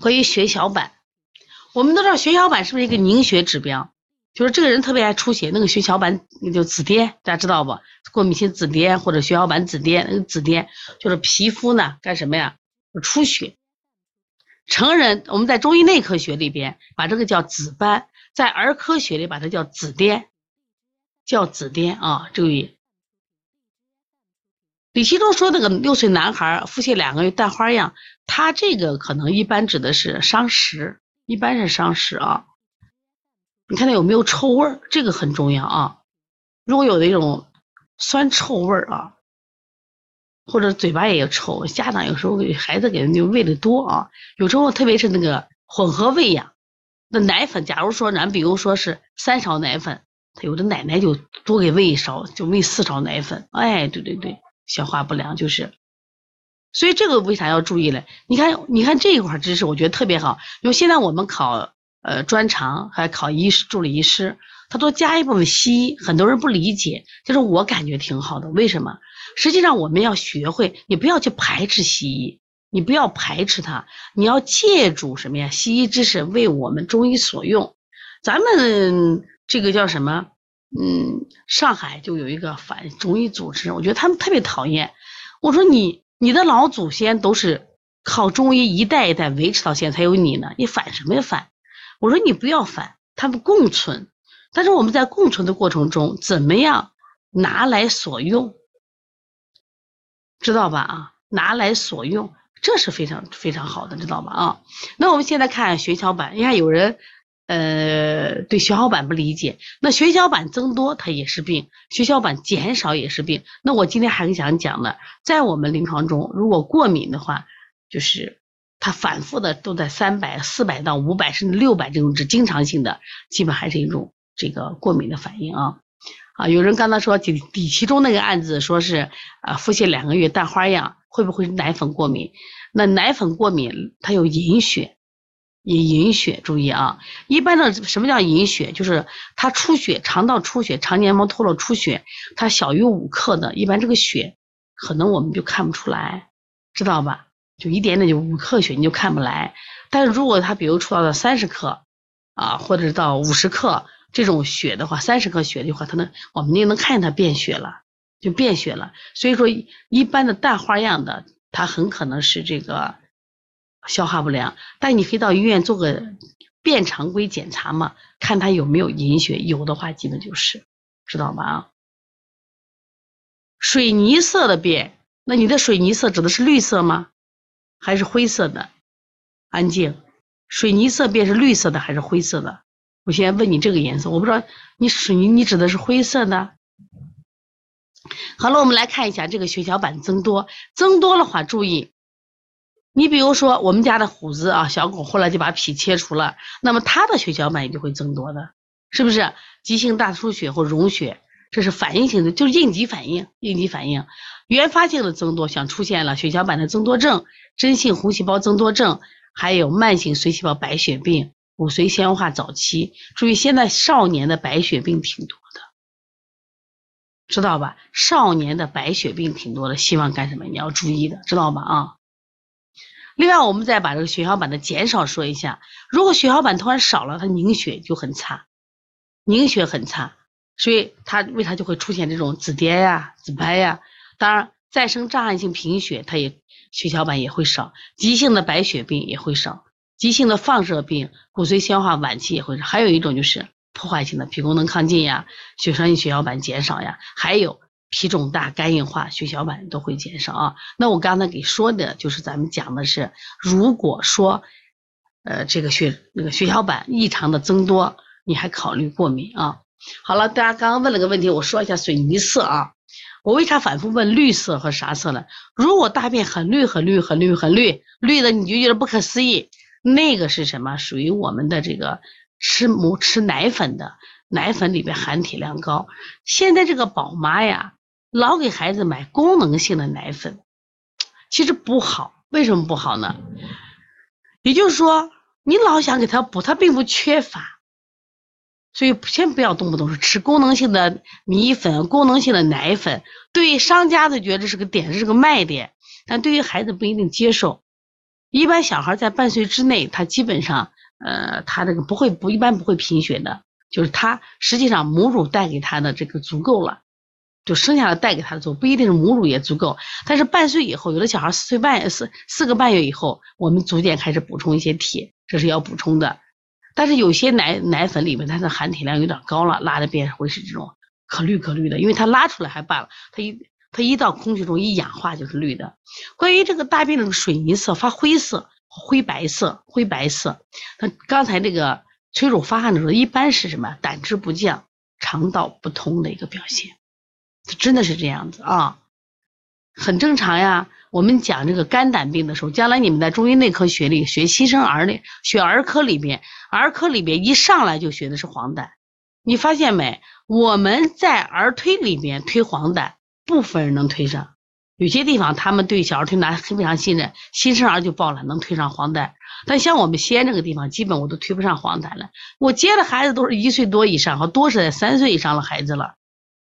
关于血小板，我们都知道血小板是不是一个凝血指标？就是这个人特别爱出血，那个血小板那就紫癜，大家知道不？过敏性紫癜或者血小板紫癜，那个紫癜就是皮肤呢干什么呀？出血。成人我们在中医内科学里边把这个叫紫斑，在儿科学里把它叫紫癜，叫紫癜啊，注意。李其中说那个六岁男孩腹泻两个月带花样，他这个可能一般指的是伤食，一般是伤食啊。你看它有没有臭味儿？这个很重要啊。如果有那种酸臭味儿啊，或者嘴巴也有臭，家长有时候给孩子给人就喂的多啊。有时候特别是那个混合喂养，那奶粉，假如说咱比如说是三勺奶粉，他有的奶奶就多给喂一勺，就喂四勺奶粉。哎，对对对，消化不良就是。所以这个为啥要注意呢？你看，你看这一块知识，我觉得特别好，因为现在我们考。呃，专长还考医师助理医师，他都加一部分西医，很多人不理解，就是我感觉挺好的。为什么？实际上我们要学会，你不要去排斥西医，你不要排斥它，你要借助什么呀？西医知识为我们中医所用。咱们这个叫什么？嗯，上海就有一个反中医组织，我觉得他们特别讨厌。我说你，你的老祖先都是靠中医一代一代维持到现在才有你呢，你反什么呀反？我说你不要反，他们共存，但是我们在共存的过程中，怎么样拿来所用，知道吧？啊，拿来所用，这是非常非常好的，知道吧？啊，那我们现在看血小板，你看有人呃对血小板不理解，那血小板增多它也是病，血小板减少也是病。那我今天还想讲的，在我们临床中，如果过敏的话，就是。它反复的都在三百、四百到五百甚至六百这种值，经常性的，基本还是一种这个过敏的反应啊啊！有人刚才说底底其中那个案子，说是啊腹泻两个月蛋花样，会不会奶粉过敏？那奶粉过敏它有隐血，隐隐血，注意啊！一般的什么叫隐血？就是它出血，肠道出血，肠黏膜脱落出血，它小于五克的，一般这个血可能我们就看不出来，知道吧？就一点点就五克血你就看不来，但是如果它比如出到了三十克，啊，或者是到五十克这种血的话，三十克血的话，它能我们就能看见它变血了，就变血了。所以说一般的淡花样的，它很可能是这个消化不良，但你可以到医院做个便常规检查嘛，看他有没有隐血，有的话基本就是，知道吧？啊，水泥色的便，那你的水泥色指的是绿色吗？还是灰色的，安静。水泥色便是绿色的还是灰色的？我先问你这个颜色，我不知道你水泥你指的是灰色的。好了，我们来看一下这个血小板增多，增多的话注意，你比如说我们家的虎子啊，小狗后来就把脾切除了，那么它的血小板也就会增多的，是不是？急性大出血或溶血，这是反应性的，就是应急反应，应急反应。原发性的增多，像出现了血小板的增多症、真性红细胞增多症，还有慢性髓细胞白血病、骨髓纤维化早期。注意，现在少年的白血病挺多的，知道吧？少年的白血病挺多的，希望干什么？你要注意的，知道吧？啊。另外，我们再把这个血小板的减少说一下。如果血小板突然少了，它凝血就很差，凝血很差，所以它为啥就会出现这种紫癜呀、紫斑呀？当然，再生障碍性贫血，它也血小板也会少；急性的白血病也会少；急性的放射病、骨髓纤化晚期也会少。还有一种就是破坏性的脾功能亢进呀，血栓性血小板减少呀，还有脾肿大、肝硬化，血小板都会减少啊。那我刚才给说的就是咱们讲的是，如果说，呃，这个血那个血小板异常的增多，你还考虑过敏啊？好了，大家刚刚问了个问题，我说一下水泥色啊。我为啥反复问绿色和啥色呢？如果大便很绿、很绿、很绿、很绿，绿的你就觉得不可思议，那个是什么？属于我们的这个吃母吃奶粉的，奶粉里边含铁量高。现在这个宝妈呀，老给孩子买功能性的奶粉，其实不好。为什么不好呢？也就是说，你老想给他补，他并不缺乏。所以先不要动不动是吃功能性的米粉、功能性的奶粉，对于商家的觉得是个点，是个卖点，但对于孩子不一定接受。一般小孩在半岁之内，他基本上，呃，他这个不会不一般不会贫血的，就是他实际上母乳带给他的这个足够了，就生下来带给他的足，不一定是母乳也足够。但是半岁以后，有的小孩四岁半四四个半月以后，我们逐渐开始补充一些铁，这是要补充的。但是有些奶奶粉里面它的含铁量有点高了，拉的便会是这种可绿可绿的，因为它拉出来还罢了，它一它一到空气中一氧化就是绿的。关于这个大便的水泥色发灰色、灰白色、灰白色，那刚才这个催乳发汗的时候，一般是什么？胆汁不降、肠道不通的一个表现，真的是这样子啊，很正常呀。我们讲这个肝胆病的时候，将来你们在中医内科学里学新生儿里，学儿科里面，儿科里面一上来就学的是黄疸，你发现没？我们在儿推里面推黄疸，部分人能推上，有些地方他们对小儿推拿非常信任，新生儿就报了能推上黄疸，但像我们西安这个地方，基本我都推不上黄疸了。我接的孩子都是一岁多以上，和多是在三岁以上的孩子了。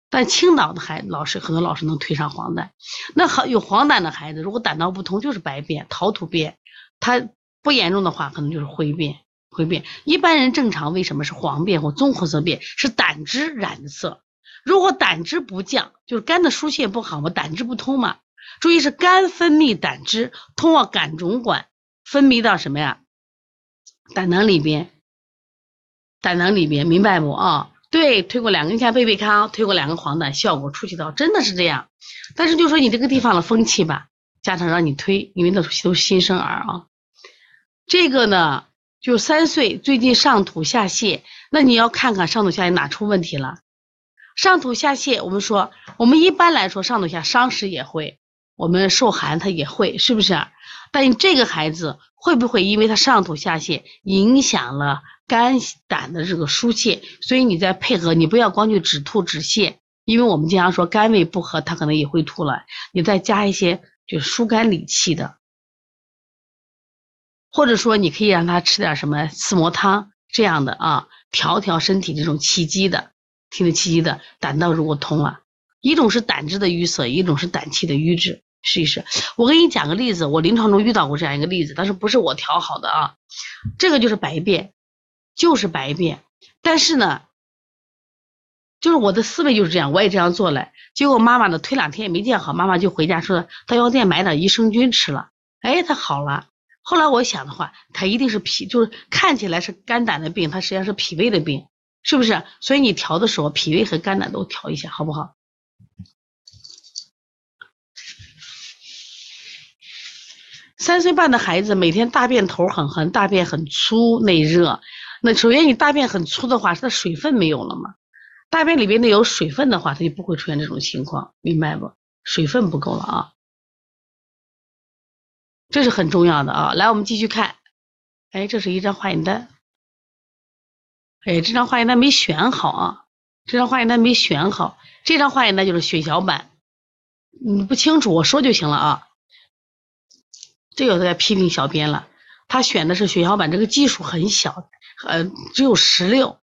但青岛的孩老师很多老师能推上黄疸，那好有黄疸的孩子，如果胆道不通就是白便、陶土便，他不严重的话可能就是灰便。灰便一般人正常为什么是黄便或棕褐色便？是胆汁染色。如果胆汁不降，就是肝的疏泄不好嘛，胆汁不通嘛。注意是肝分泌胆汁通过胆总管分泌到什么呀？胆囊里边，胆囊里边，明白不啊？对，推过两根下贝贝康，推过两根黄疸，效果出奇到真的是这样。但是就说你这个地方的风气吧，家长让你推，因为那都是新生儿啊。这个呢，就三岁，最近上吐下泻，那你要看看上吐下泻哪出问题了。上吐下泻，我们说，我们一般来说上吐下伤食也会，我们受寒他也会，是不是？但这个孩子会不会因为他上吐下泻影响了？肝胆的这个疏泄，所以你再配合，你不要光去止吐止泻，因为我们经常说肝胃不和，他可能也会吐了。你再加一些就疏肝理气的，或者说你可以让他吃点什么四磨汤这样的啊，调调身体这种气机的，听着气机的胆道如果通了，一种是胆汁的淤塞，一种是胆气的瘀滞，试一试。我给你讲个例子，我临床中遇到过这样一个例子，但是不是我调好的啊，这个就是白便。就是白便，但是呢，就是我的思维就是这样，我也这样做了。结果妈妈呢推两天也没见好，妈妈就回家说到药店买点益生菌吃了，哎，他好了。后来我想的话，他一定是脾，就是看起来是肝胆的病，他实际上是脾胃的病，是不是？所以你调的时候，脾胃和肝胆都调一下，好不好？三岁半的孩子每天大便头很横，大便很粗，内热。那首先，你大便很粗的话，它的水分没有了嘛？大便里边的有水分的话，它就不会出现这种情况，明白不？水分不够了啊，这是很重要的啊。来，我们继续看，哎，这是一张化验单，哎，这张化验单没选好啊，这张化验单没选好，这张化验单就是血小板，你不清楚我说就行了啊。这有在批评小编了，他选的是血小板，这个基数很小。呃，只有十六，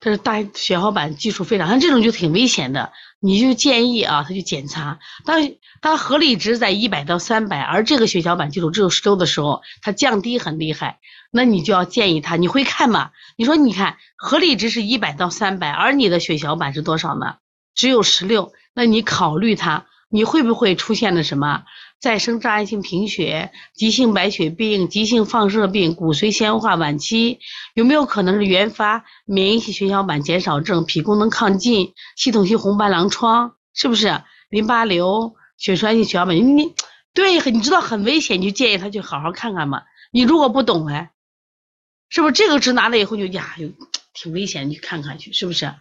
这是大血小板基数非常，像这种就挺危险的。你就建议啊，他去检查，当当合理值在一百到三百，而这个血小板基数只有十六的时候，它降低很厉害，那你就要建议他，你会看吗？你说你看合理值是一百到三百，而你的血小板是多少呢？只有十六，那你考虑它，你会不会出现了什么？再生障碍性贫血、急性白血病、急性放射病、骨髓纤维化晚期，有没有可能是原发免疫性血小板减少症、脾功能亢进、系统性红斑狼疮？是不是淋巴瘤、血栓性血小板？你对，你知道很危险，你就建议他去好好看看嘛。你如果不懂哎，是不是这个值拿了以后就呀，挺危险，你去看看去，是不是？